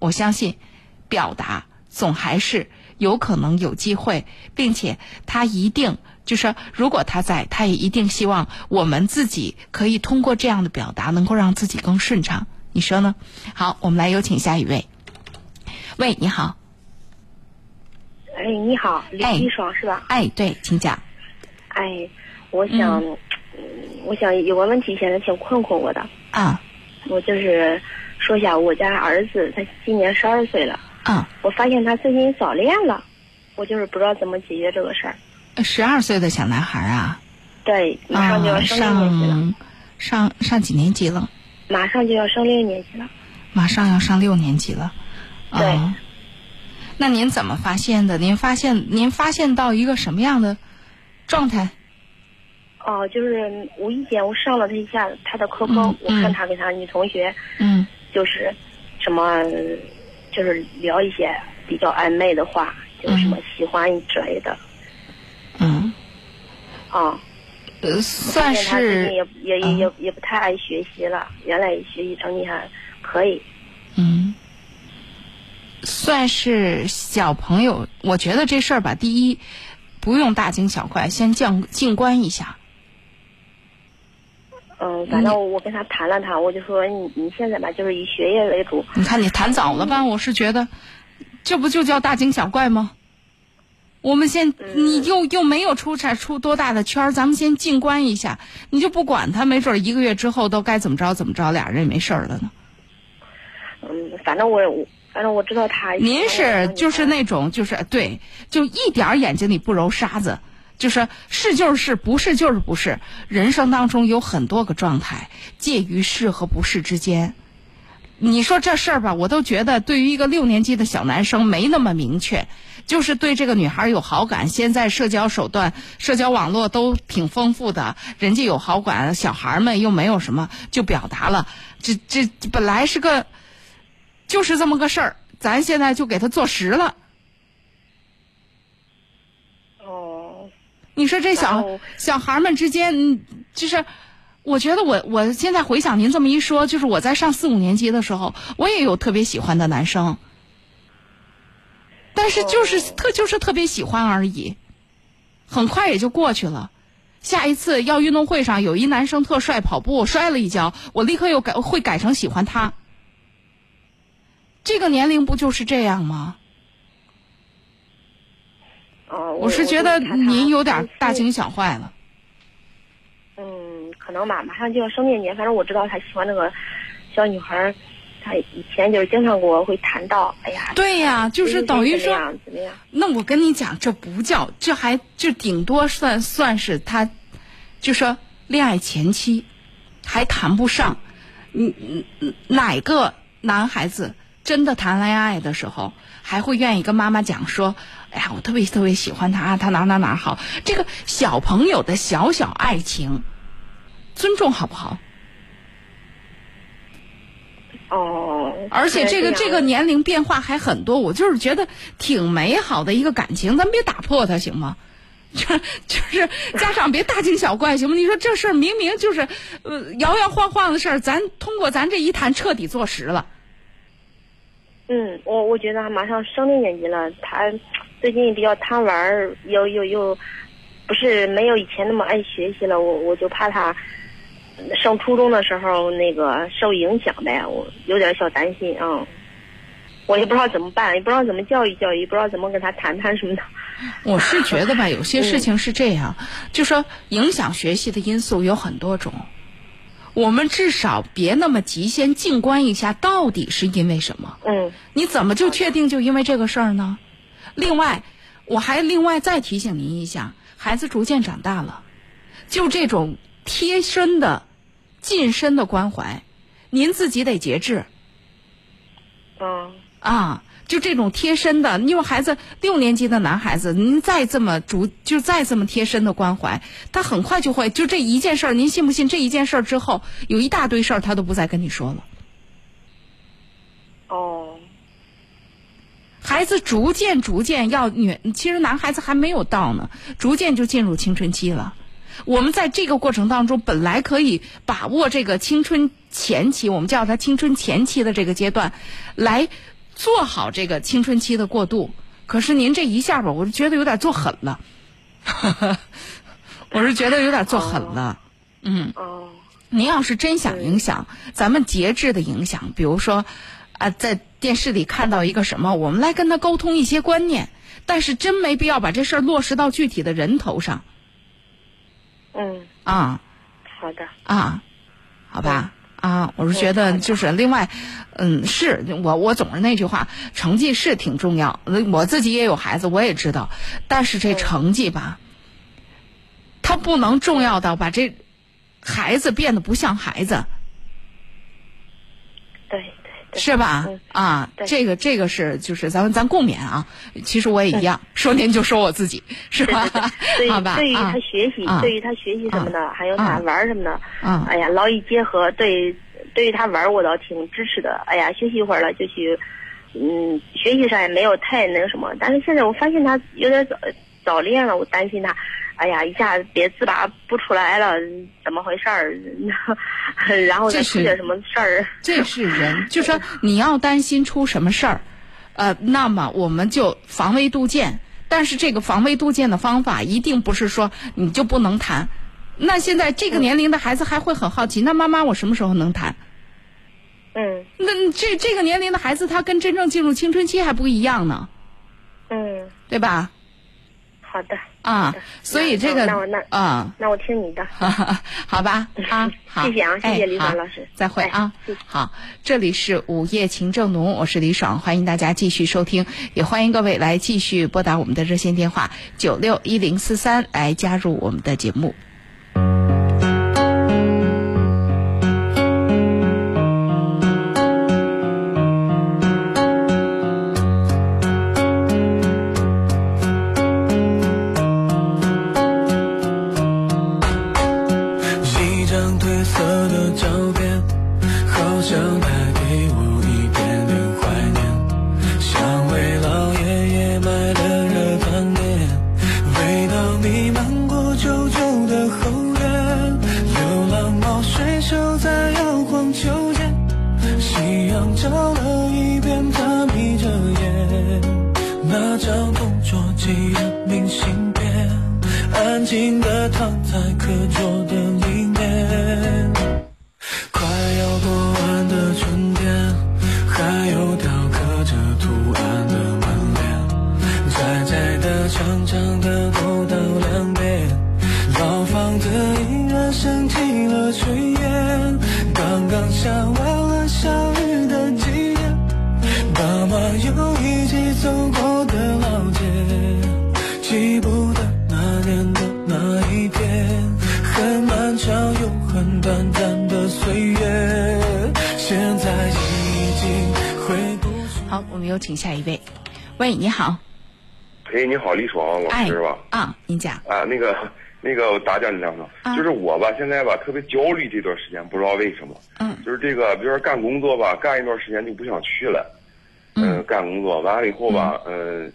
我相信，表达。总还是有可能有机会，并且他一定就是，如果他在，他也一定希望我们自己可以通过这样的表达，能够让自己更顺畅。你说呢？好，我们来有请下一位。喂，你好。哎，你好，李一双是吧？哎，对，请讲。哎，我想，我想有个问题，现在挺困惑我的。啊。我就是说一下，我家儿子他今年十二岁了。啊！我发现他最近早恋了，我就是不知道怎么解决这个事儿。十二岁的小男孩啊？对，马上就要升六年级了。上上几年级了？马上就要升六年级了。马上要上六年级了。对。那您怎么发现的？您发现您发现到一个什么样的状态？哦，就是无意间我上了他一下他的 QQ，我看他跟他女同学，嗯，就是什么。就是聊一些比较暧昧的话，就是什么喜欢之类的。嗯。啊。呃，算是。也也也也也不太爱学习了，原来学习成绩还可以。嗯。算是小朋友，我觉得这事儿吧，第一不用大惊小怪，先静静观一下。嗯，反正我跟他谈了谈，我就说你你现在吧，就是以学业为主。你看你谈早了吧？我是觉得，这不就叫大惊小怪吗？我们先，你又又没有出差出多大的圈儿，咱们先静观一下，你就不管他，没准一个月之后都该怎么着怎么着，俩人也没事儿了呢。嗯，反正我反正我知道他。您是就是那种就是对，就一点眼睛里不揉沙子。就是是就是不是就是不是，人生当中有很多个状态，介于是和不是之间。你说这事儿吧，我都觉得对于一个六年级的小男生没那么明确。就是对这个女孩有好感。现在社交手段、社交网络都挺丰富的，人家有好感，小孩们又没有什么，就表达了。这这本来是个，就是这么个事儿，咱现在就给他做实了。哦，你说这小小孩们之间，嗯就是，我觉得我我现在回想您这么一说，就是我在上四五年级的时候，我也有特别喜欢的男生，但是就是哦特就是特别喜欢而已，很快也就过去了。下一次要运动会上有一男生特帅，跑步摔了一跤，我立刻又改会改成喜欢他。这个年龄不就是这样吗？哦，我是觉得您有点大惊小怪了。嗯，可能吧，马上就要升年级，反正我知道他喜欢那个小女孩儿，他以前就是经常给我会谈到，哎呀，对呀就是等于说怎么样那我跟你讲，这不叫，这还这顶多算算是他，就说恋爱前期，还谈不上。嗯嗯嗯，哪个男孩子真的谈恋爱的时候，还会愿意跟妈妈讲说，哎呀，我特别特别喜欢他，他哪哪哪好。这个小朋友的小小爱情，尊重好不好？哦，而且这个这个年龄变化还很多，我就是觉得挺美好的一个感情，咱别打破它行吗？就 就是家长别大惊小怪行吗？你说这事儿明明就是呃摇摇晃晃的事儿，咱通过咱这一谈彻底坐实了。嗯，我我觉得他马上升六年级了，他最近比较贪玩儿，又又又不是没有以前那么爱学习了，我我就怕他上初中的时候那个受影响呗，我有点小担心啊。我也不知道怎么办，也不知道怎么教育教育，不知道怎么跟他谈谈什么的。我是觉得吧，有些事情是这样，就说影响学习的因素有很多种，我们至少别那么急，先静观一下到底是因为什么。嗯你怎么就确定就因为这个事儿呢？另外，我还另外再提醒您一下，孩子逐渐长大了，就这种贴身的、近身的关怀，您自己得节制嗯啊。就这种贴身的，因为孩子六年级的男孩子，您再这么逐，就再这么贴身的关怀，他很快就会就这一件事儿，您信不信？这一件事儿之后，有一大堆事儿他都不再跟你说了。哦孩子逐渐逐渐要女，其实男孩子还没有到呢，逐渐就进入青春期了。我们在这个过程当中，本来可以把握这个青春前期，我们叫它青春前期的这个阶段，来做好这个青春期的过渡。可是您这一下吧，我就觉得有点做狠了，我是觉得有点做狠了。嗯，哦您要是真想影响，咱们节制的影响，比如说，啊，在电视里看到一个什么，我们来跟他沟通一些观念，但是真没必要把这事儿落实到具体的人头上嗯，啊好的。啊，好吧。啊，我是觉得就是另外，嗯，是我我总是那句话，成绩是挺重要。我自己也有孩子，我也知道，但是这成绩吧，他不能重要到把这孩子变得不像孩子。对是吧嗯？啊，这个这个是就是咱们咱共勉啊。其实我也一样，说您就说我自己，是吧？对 好吧？对于啊他学习，啊对于他学习什么的，啊还有他啊玩儿什么的，啊哎呀，劳逸结合，对，对于他玩儿我倒挺支持的。哎呀，学习一会儿了就去，嗯，学习上也没有太那个什么。但是现在我发现他有点早早恋了，我担心他，哎呀，一下子别自拔不出来了，怎么回事儿？然后再这是出点什么事儿？这是人，就说你要担心出什么事儿，呃，那么我们就防微杜渐。但是这个防微杜渐的方法，一定不是说你就不能谈。那现在这个年龄的孩子还会很好奇，那妈妈我什么时候能谈？嗯那这这个年龄的孩子，他跟真正进入青春期还不一样呢，嗯，对吧？好的，啊，所以这个那我那啊，那我听你的。好吧 啊，好，谢谢啊谢谢李爽老师再会啊。好，这里是午夜情正浓，我是李爽，欢迎大家继续收听，也欢迎各位来继续拨打我们的热线电话九六一零四三来加入我们的节目。安静地躺在课桌的里面。有请下一位。喂，你好，哎，你好，李爽老哎师吧？啊，您讲，啊，那个，那个，我打搅你两声，啊。就是我吧，现在吧特别焦虑这段时间，不知道为什么，嗯。就是这个，比如说干工作吧，干一段时间就不想去了，嗯。呃干工作完了以后吧，嗯。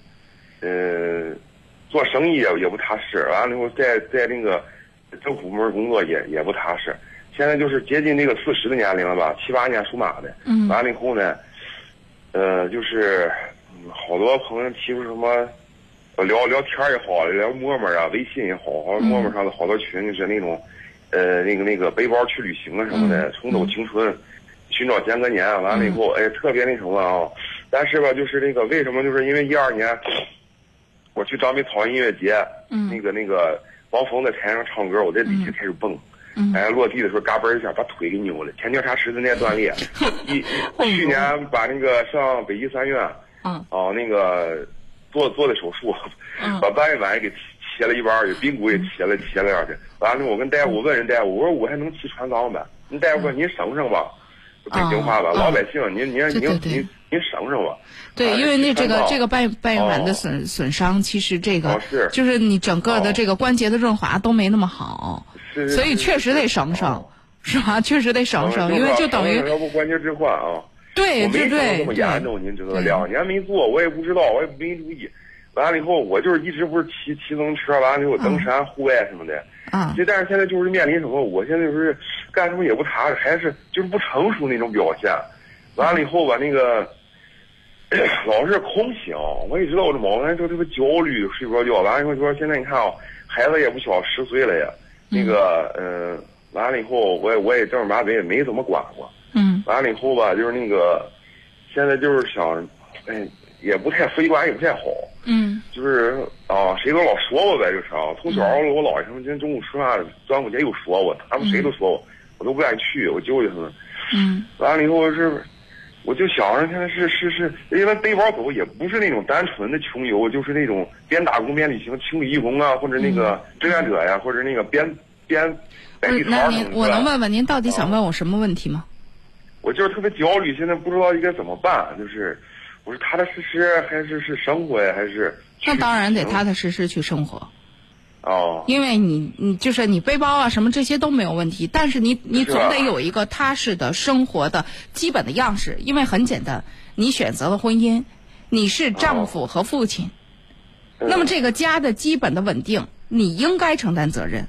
呃做生意也也不踏实，完了以后在在那个政府部门工作也也不踏实，现在就是接近那个四十的年龄了吧，七八年属马的，嗯。完了以后呢，呃，就是嗯好多朋友提出什么。呃聊聊天也好，聊陌陌啊、微信也好，好像陌陌上的好多群就是那种，呃，那个那个背包去旅行啊什么的，重走青春，寻找间隔年，完了以后，哎，特别那什么啊。但是吧，就是那个为什么？就是因为一二年，我去张北草原音乐节，嗯那个那个王峰在台上唱歌，我在底下开始蹦。嗯哎，落地的时候嘎嘣一下把腿给扭了，前交叉十字韧带断裂。一一去年把那个上北医三院，嗯哦，那个做做的手术，嗯 把半月板给切了一半儿去，髌骨也切了切了点儿去。完了，我跟大夫我问人大夫，我说我还能骑船舱呗？人大夫说您省省吧，就北京话吧，嗯老百姓您您您您您省省吧。对，啊因为那这个这个半半月板的哦损损伤，其实这个就是你整个的哦这个关节的润滑都没那么好，所以确实得省省哦，是吧？确实得省省，因为就等于要不关节置换啊。对我没对对整这么严重，您知道两年没做，我也不知道，我也没注意。完了以后，我就是一直不是骑骑自行车，完了以后登山、户外什么的。啊这但是现在就是面临什么？我现在就是干什么也不踏实，还是就是不成熟那种表现。完了以后吧，那个 老是空想，我也知道我这毛病，就特别焦虑，睡不着觉。完了以后就说现在你看啊，孩子也不小，十岁了呀。那个嗯、呃完了以后我也我也正儿八经也没怎么管过。嗯完了以后吧，就是那个，现在就是想，哎，也不太非管也不太好，嗯就是啊，谁都老说我呗，就是啊。从小我姥爷他们今天中午吃饭，端午节又说我，他们谁都说我，我都不愿意去，我舅舅他们。嗯完了以后是，我就想着现在是是是，因为背包走也不是那种单纯的穷游，就是那种边打工边旅行，清理义工啊，或者那个志愿者呀，或者那个边边摆地摊您我能问问您到底想问我什么问题吗？我就是特别焦虑，现在不知道应该怎么办。就是我是踏踏实实，还是是生活呀，还是那当然得踏踏实实去生活。哦，因为你你就是你背包啊什么这些都没有问题，但是你你总得有一个踏实的生活的基本的样式，因为很简单，你选择了婚姻，你是丈夫和父亲，那么这个家的基本的稳定，你应该承担责任。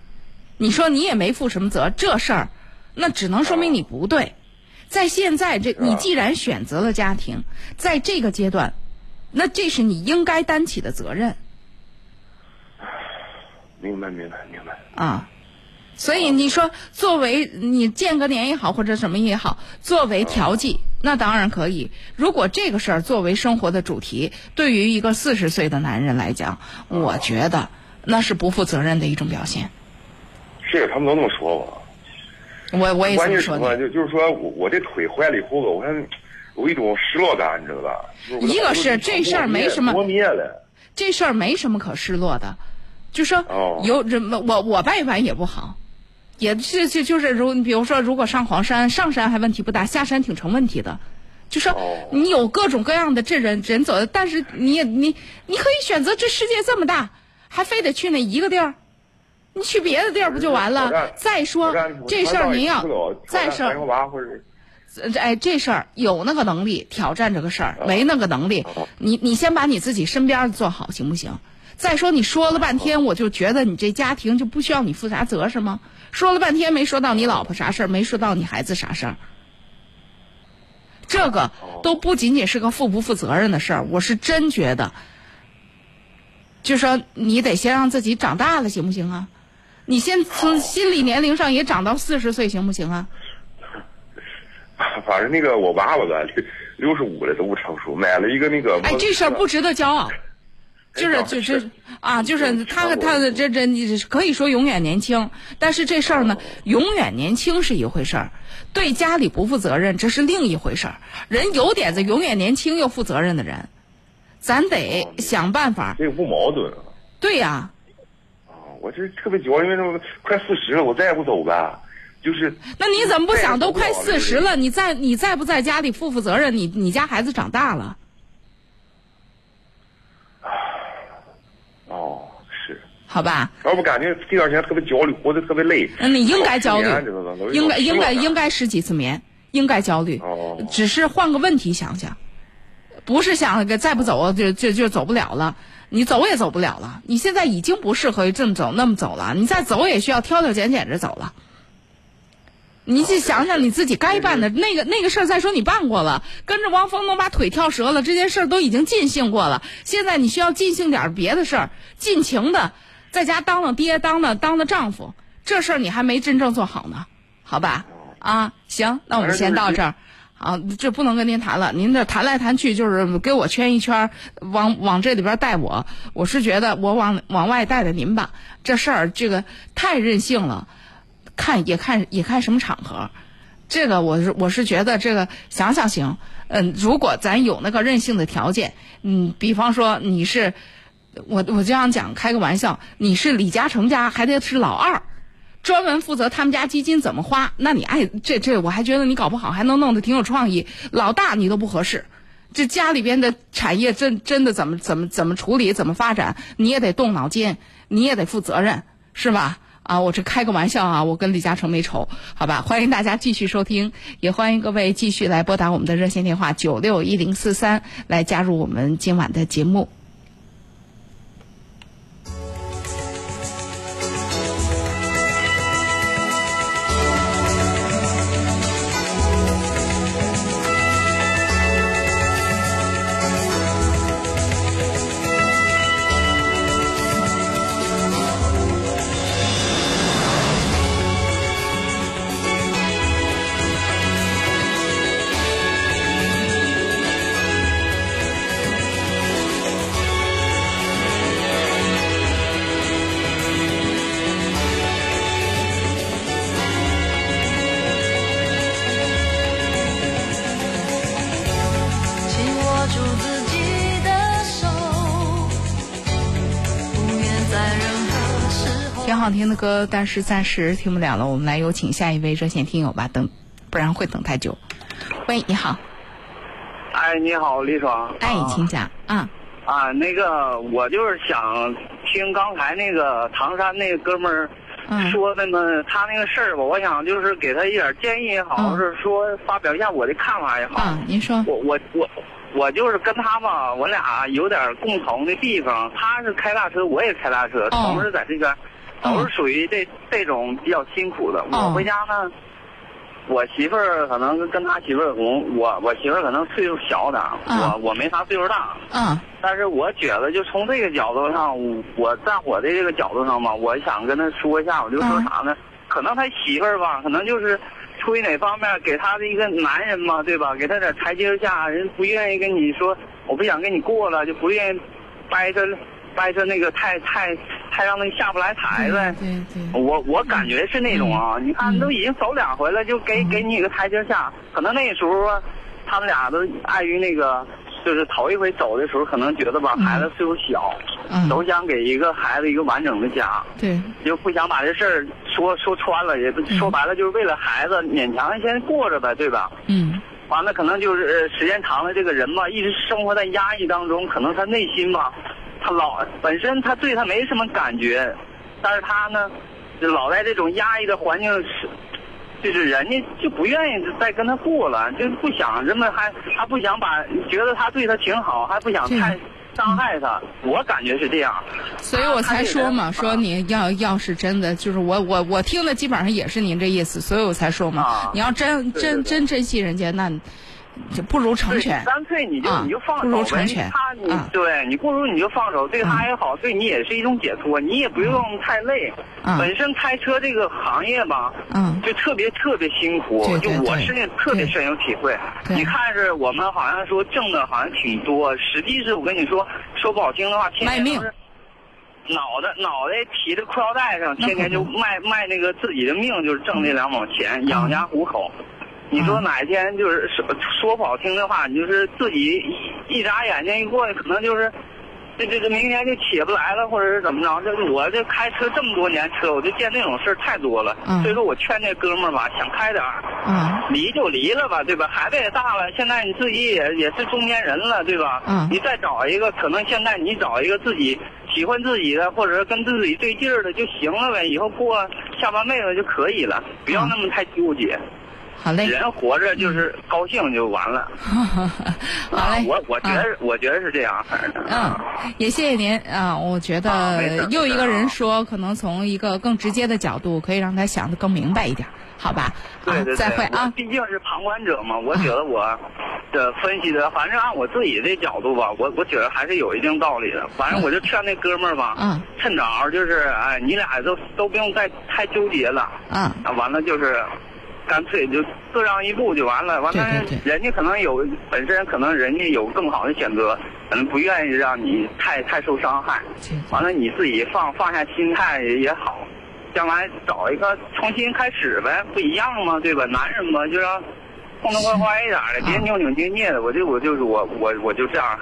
你说你也没负什么责，这事儿，那只能说明你不对。在现在这，你既然选择了家庭，在这个阶段，那这是你应该担起的责任。明白明白明白。啊。所以你说，作为你间隔年也好，或者什么也好，作为调剂，那当然可以。如果这个事儿作为生活的主题，对于一个四十岁的男人来讲，我觉得那是不负责任的一种表现。是他们都那么说我。我我也这说键是什么？就就是说我我这腿坏了以后吧，我看有一种失落感，你知道吧？一个是这事儿没什么磨灭了。这事儿没什么可失落的，就说哦有人我我半月板也不好，也是就就是如比如说如果上黄山上山还问题不大，下山挺成问题的。就说哦你有各种各样的这人人走的，但是你也你你可以选择这世界这么大，还非得去那一个地儿，你去别的地儿不就完了？再说这事儿您要再说哎，这事儿有那个能力挑战这个事儿，哦没那个能力，你你先把你自己身边的做好，行不行？再说你说了半天，我就觉得你这家庭就不需要你负啥责是吗？说了半天没说到你老婆啥事儿，没说到你孩子啥事儿，这个都不仅仅是个负不负责任的事儿，我是真觉得，就说你得先让自己长大了，行不行啊？你先从心理年龄上也长到四十岁，行不行啊？反正那个我娃娃吧，六十五了都不成熟，买了一个那个。哎，这事儿不值得骄傲。就是哎就是啊，就是他他的这这你可以说永远年轻，但是这事儿呢，永远年轻是一回事儿，对家里不负责任这是另一回事儿。人有点子，永远年轻又负责任的人，咱得想办法。这个不矛盾啊。对呀、啊，我这特别骄傲，因为那快四十了，我再也不走吧，就是。那你怎么不想都快四十了，你在你在不在家里负负责任，你你家孩子长大了，哦，是。好吧？要不感觉这段时间特别焦虑，活得特别累。那你应该焦虑应该应该应该十几次眠，应该焦虑。哦只是换个问题想想，不是想个再不走就就就走不了了，你走也走不了了。你现在已经不适合这么走那么走了，你再走也需要挑挑拣拣着走了。你去想想你自己该办的那个那个事儿，再说你办过了，跟着汪峰能把腿跳折了，这件事儿都已经尽兴过了。现在你需要尽兴点儿别的事儿，尽情的在家当当爹，当当当当丈夫，这事儿你还没真正做好呢，好吧？啊，行，那我们先到这儿。啊，这不能跟您谈了，您这谈来谈去就是给我圈一圈儿，往往这里边带我。我是觉得我往往外带带您吧，这事儿这个太任性了，看也看也看什么场合。这个我是我是觉得这个想想行，嗯，如果咱有那个任性的条件，嗯，比方说你是，我我这样讲开个玩笑，你是李嘉诚家还得是老二，专门负责他们家基金怎么花，那你爱这这我还觉得你搞不好还能弄得挺有创意。老大你都不合适，这家里边的产业真真的怎么怎么怎么处理怎么发展，你也得动脑筋，你也得负责任，是吧？啊，我这开个玩笑啊，我跟李嘉诚没仇，好吧？欢迎大家继续收听，也欢迎各位继续来拨打我们的热线电话九六一零四三来加入我们今晚的节目。听的歌，但是暂时听不了了。我们来有请下一位热线听友吧，等不然会等太久。喂，你好，哎，你好，李爽。哎，请讲啊。啊，那个我就是想听刚才那个唐山那个哥们儿嗯说那么他那个事儿吧，我想就是给他一点建议也好，嗯或者说发表一下我的看法也好。啊，您说，我我我我就是跟他吧，我俩有点共同的地方。他是开大车，我也开大车，哦同时在这边都是属于这这种比较辛苦的。哦我回家呢，我媳妇儿可能跟他媳妇儿，我我我媳妇儿可能岁数小点儿，嗯我我没他岁数大。嗯但是我觉得，就从这个角度上，我我在我的这个角度上吧，我想跟他说一下，我就说啥呢？可能他媳妇儿吧，可能就是出于哪方面给他的一个男人嘛，对吧？给他点台阶下，人不愿意跟你说，我不想跟你过了，就不愿意掰扯掰扯那个太太太让他下不来台呗。对对，我我感觉是那种啊，你看都已经走两回了，就给给你一个台阶下，可能那时候啊他们俩都碍于那个，就是头一回走的时候，可能觉得吧孩子岁数小，嗯，都想给一个孩子一个完整的家，对，就不想把这事儿说说穿了，也不说白了就是为了孩子勉强先过着呗，对吧？嗯。完了，可能就是呃时间长了，这个人吧，一直生活在压抑当中，可能他内心吧，他老本身他对他没什么感觉，但是他呢，就老在这种压抑的环境是，就是人家就不愿意再跟他过了，就不想这么还还不想把觉得他对他挺好，还不想对太伤害他，我感觉是这样。所以我才说嘛，说你要要是真的，就是我我我听的基本上也是您这意思，所以我才说嘛啊，你要真真真珍惜人家，那就不如成对全。干脆你就、啊你就放不如手呗，成全他你、啊对你不如你就放手，对他也好，对你也是一种解脱，你也不用太累。啊本身开车这个行业吧，嗯就特别特别辛苦，就我是特别深有体会。你看是我们好像说挣的好像挺多，实际是我跟你说说不好听的话，天天都是脑袋脑袋提着裤腰带上，天天就卖卖那个自己的命，就是挣那两毛钱养家糊口。你说嗯哪一天就是说说不好听的话，你就是自己一一眨眼睛一过去，可能就是这这这明天就起不来了，或者是怎么着？这我这开车这么多年车，我就见那种事儿太多了。嗯所以说我劝这哥们儿吧，想开点儿，嗯离就离了吧，对吧？孩子也大了，现在你自己也也是中年人了，对吧？嗯你再找一个，可能现在你找一个自己喜欢自己的，或者是跟自己对劲儿的就行了呗，以后过下半辈子就可以了，不要那么太纠结。好嘞，人活着就是高兴就完了。好嘞，我我觉我觉得是这样，反正嗯，也谢谢您啊！我觉得又一个人说，可能从一个更直接的角度，可以让他想的更明白一点，好吧？对对对，啊，再会我啊！毕竟是旁观者嘛，我觉得我的分析的，反正按我自己的角度吧，我我觉得还是有一定道理的。反正我就劝那哥们儿吧，嗯趁早就是哎，你俩都都不用再太纠结了，嗯，啊，完了就是。干脆就各让一步就完了，完了人家可能有本身可能人家有更好的选择，可能不愿意让你太太受伤害。完了你自己放放下心态也也好，将来找一个重新开始呗，不一样吗？对吧？男人嘛，就让痛痛快快一点的，别啊扭扭捏捏的。我就我就是我我我就这样。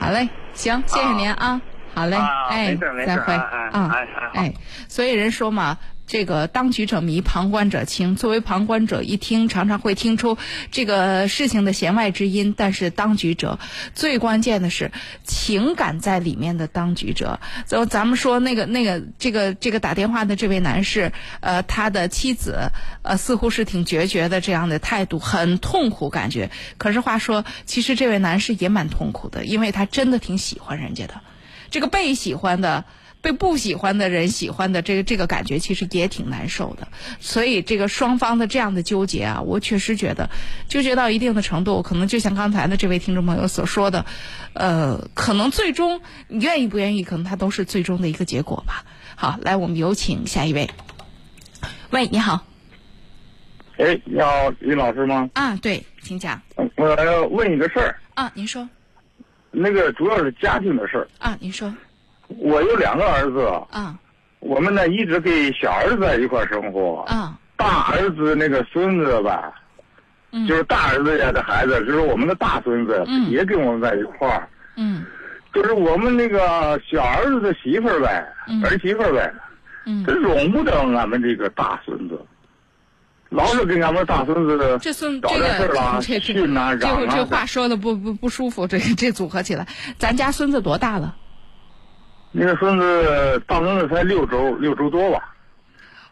好嘞，行，谢谢您啊，好嘞，啊哎没事没，事再会哎哎啊哎哎，哎，所以人说嘛。这个当局者迷，旁观者清。作为旁观者，一听常常会听出这个事情的弦外之音，但是当局者最关键的是情感在里面的当局者。就咱们说那个那个这个这个打电话的这位男士，呃，他的妻子呃似乎是挺决绝的这样的态度，很痛苦感觉。可是话说，其实这位男士也蛮痛苦的，因为他真的挺喜欢人家的。这个被喜欢的、被不喜欢的人喜欢的这个这个感觉，其实也挺难受的。所以这个双方的这样的纠结啊，我确实觉得纠结到一定的程度，可能就像刚才的这位听众朋友所说的，呃，可能最终你愿意不愿意，可能它都是最终的一个结果吧。好，来，我们有请下一位。喂，你好哎，你好，李老师吗？啊，对，请讲我要问一个事儿，啊，您说那个主要是家庭的事儿。啊，您说我有两个儿子，啊。我们呢一直跟小儿子在一块儿生活。啊，大儿子那个孙子吧，嗯。就是大儿子家的孩子，就是我们的大孙子，嗯。也跟我们在一块儿。嗯。就是我们那个小儿子的媳妇儿呗，嗯。儿媳妇儿呗，嗯。这，容不得俺们这个大孙子，老是跟俺们大孙子这孙找这点事儿啦、个这这训呐、这嚷啊。的这话说的不不不舒服，这这组合起来，咱家孙子多大了？那个孙子大孙子才六周，六周多吧。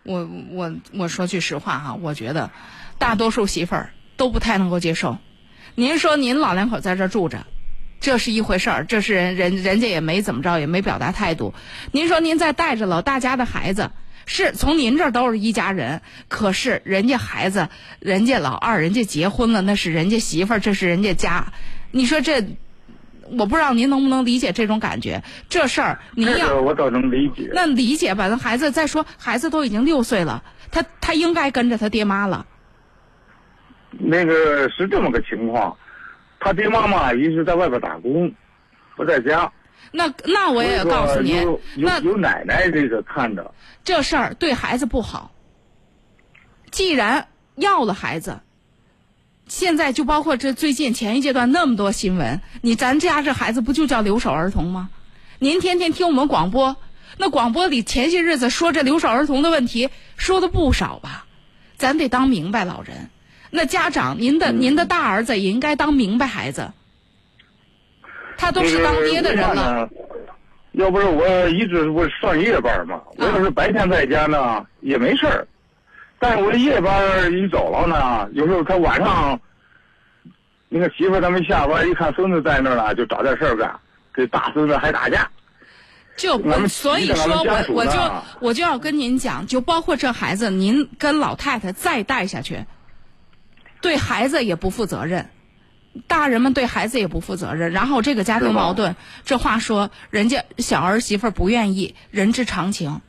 我我我说句实话哈，我觉得大多数媳妇儿都不太能够接受。您说您老两口在这住着，这是一回事儿，这是人人人家也没怎么着，也没表达态度。您说您再带着老大家的孩子，是从您这儿都是一家人，可是人家孩子，人家老二，人家结婚了，那是人家媳妇儿，这是人家家。你说这，我不知道您能不能理解这种感觉？这事儿您这要个我倒能理解。那理解吧，那孩子再说，孩子都已经六岁了，他他应该跟着他爹妈了。那个是这么个情况，他爹妈妈一直在外边打工，不在家。那那我也告诉您那有有奶奶这个看着。这事儿对孩子不好。既然要了孩子，现在就包括这最近前一阶段那么多新闻，你咱家这孩子不就叫留守儿童吗？您天天听我们广播，那广播里前些日子说这留守儿童的问题说的不少吧？咱得当明白老人。那家长，您的、您的大儿子也应该当明白孩子。他都是当爹的人了。要不是我一直我上夜班嘛，我要是白天在家呢也没事儿，但是我夜班一走了呢，有时候他晚上，那个媳妇他们下班一看孙子在那儿了，就找点事儿干，跟大孙子还打架。就我所以说我我就我就要跟您讲，就包括这孩子，您跟老太太再带下去，对孩子也不负责任。大人们对孩子也不负责任，然后这个家庭矛盾，这话说人家小儿媳妇不愿意，人之常情。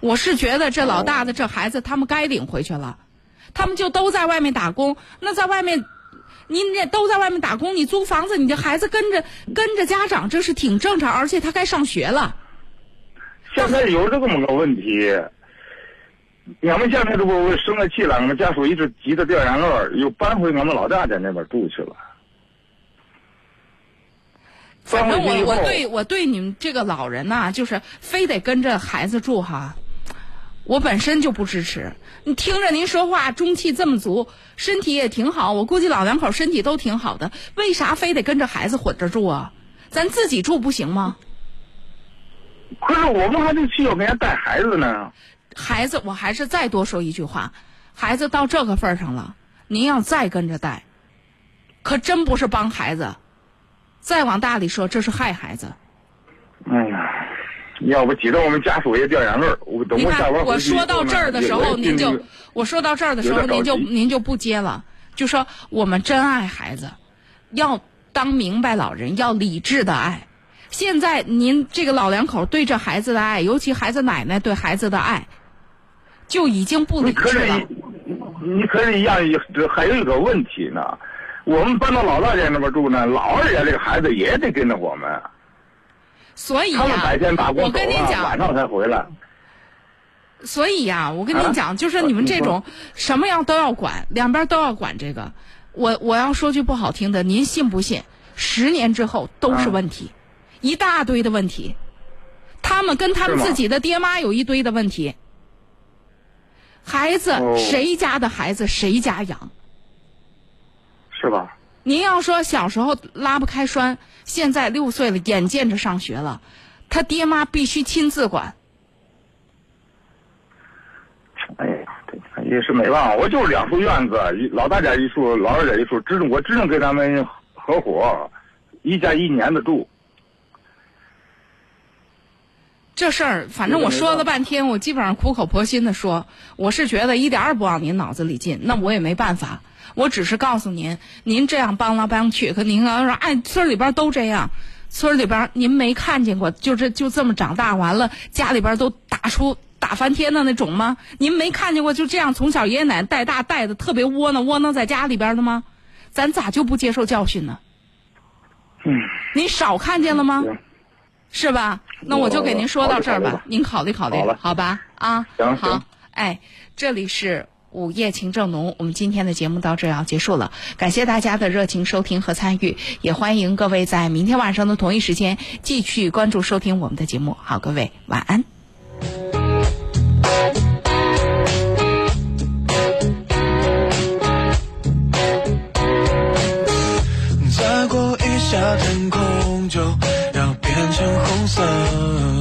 我是觉得这老大的这孩子，他们该领回去了，他们就都在外面打工，那在外面。您这都在外面打工，你租房子，你的孩子跟着跟着家长，这是挺正常，而且他该上学了。现在有这么个问题，俺们现在这不生了气了，俺们家属一直急得掉眼泪儿，又搬回俺们老大家那边住去了。反正我我对我对你们这个老人呐、就是非得跟着孩子住哈，我本身就不支持。你听着您说话中气这么足，身体也挺好，我估计老两口身体都挺好的，为啥非得跟着孩子混着住啊？咱自己住不行吗？可是我们还得需要给人家带孩子呢。孩子，我还是再多说一句话，孩子到这个份儿上了，您要再跟着带，可真不是帮孩子，再往大里说，这是害孩子。哎呀，要不急得我们家属也掉眼泪儿。我等我下班我说到这儿的时候，您就我说到这儿的时候，您就您就不接了，就说我们真爱孩子，要当明白老人，要理智的爱。现在您这个老两口对这孩子的爱，尤其孩子奶奶对孩子的爱，就已经不理你可是智了。你可是一样，还有一个问题呢。我们搬到老大家那边住呢，老二家这个孩子也得跟着我们。所以呀、我，跟你讲，晚上才回来。所以呀、我跟您啊讲，就是你们这种什么样都要管，两边都要管这个。我我要说句不好听的，您信不信？十年之后都啊是问题，一大堆的问题。他们跟他们自己的爹妈有一堆的问题。孩子、哦谁家的孩子谁家养？是吧？您要说小时候拉不开栓，现在六岁了，眼见着上学了，他爹妈必须亲自管。哎呀，这也是没办法，我就是两处院子，老大家一处，老二家一处，只能我只能跟他们合伙，一家一年的住。这事儿，反正我说了半天，我基本上苦口婆心的说，我是觉得一点儿也不往您脑子里进，那我也没办法，我只是告诉您，您这样帮来帮去，可您要说，哎，村里边都这样，村里边您没看见过，就这就这么长大完了，家里边都打出打翻天的那种吗？您没看见过就这样从小爷爷奶奶带大带的特别窝囊窝囊在家里边的吗？咱咋就不接受教训呢？嗯，您少看见了吗？行是吧？那我就给您说到这儿吧，您考虑考虑好吧？啊，好行行，哎，这里是午夜情正浓，我们今天的节目到这要结束了，感谢大家的热情收听和参与，也欢迎各位在明天晚上的同一时间继续关注收听我们的节目。好，各位晚安。再过一下天空就要变成红色。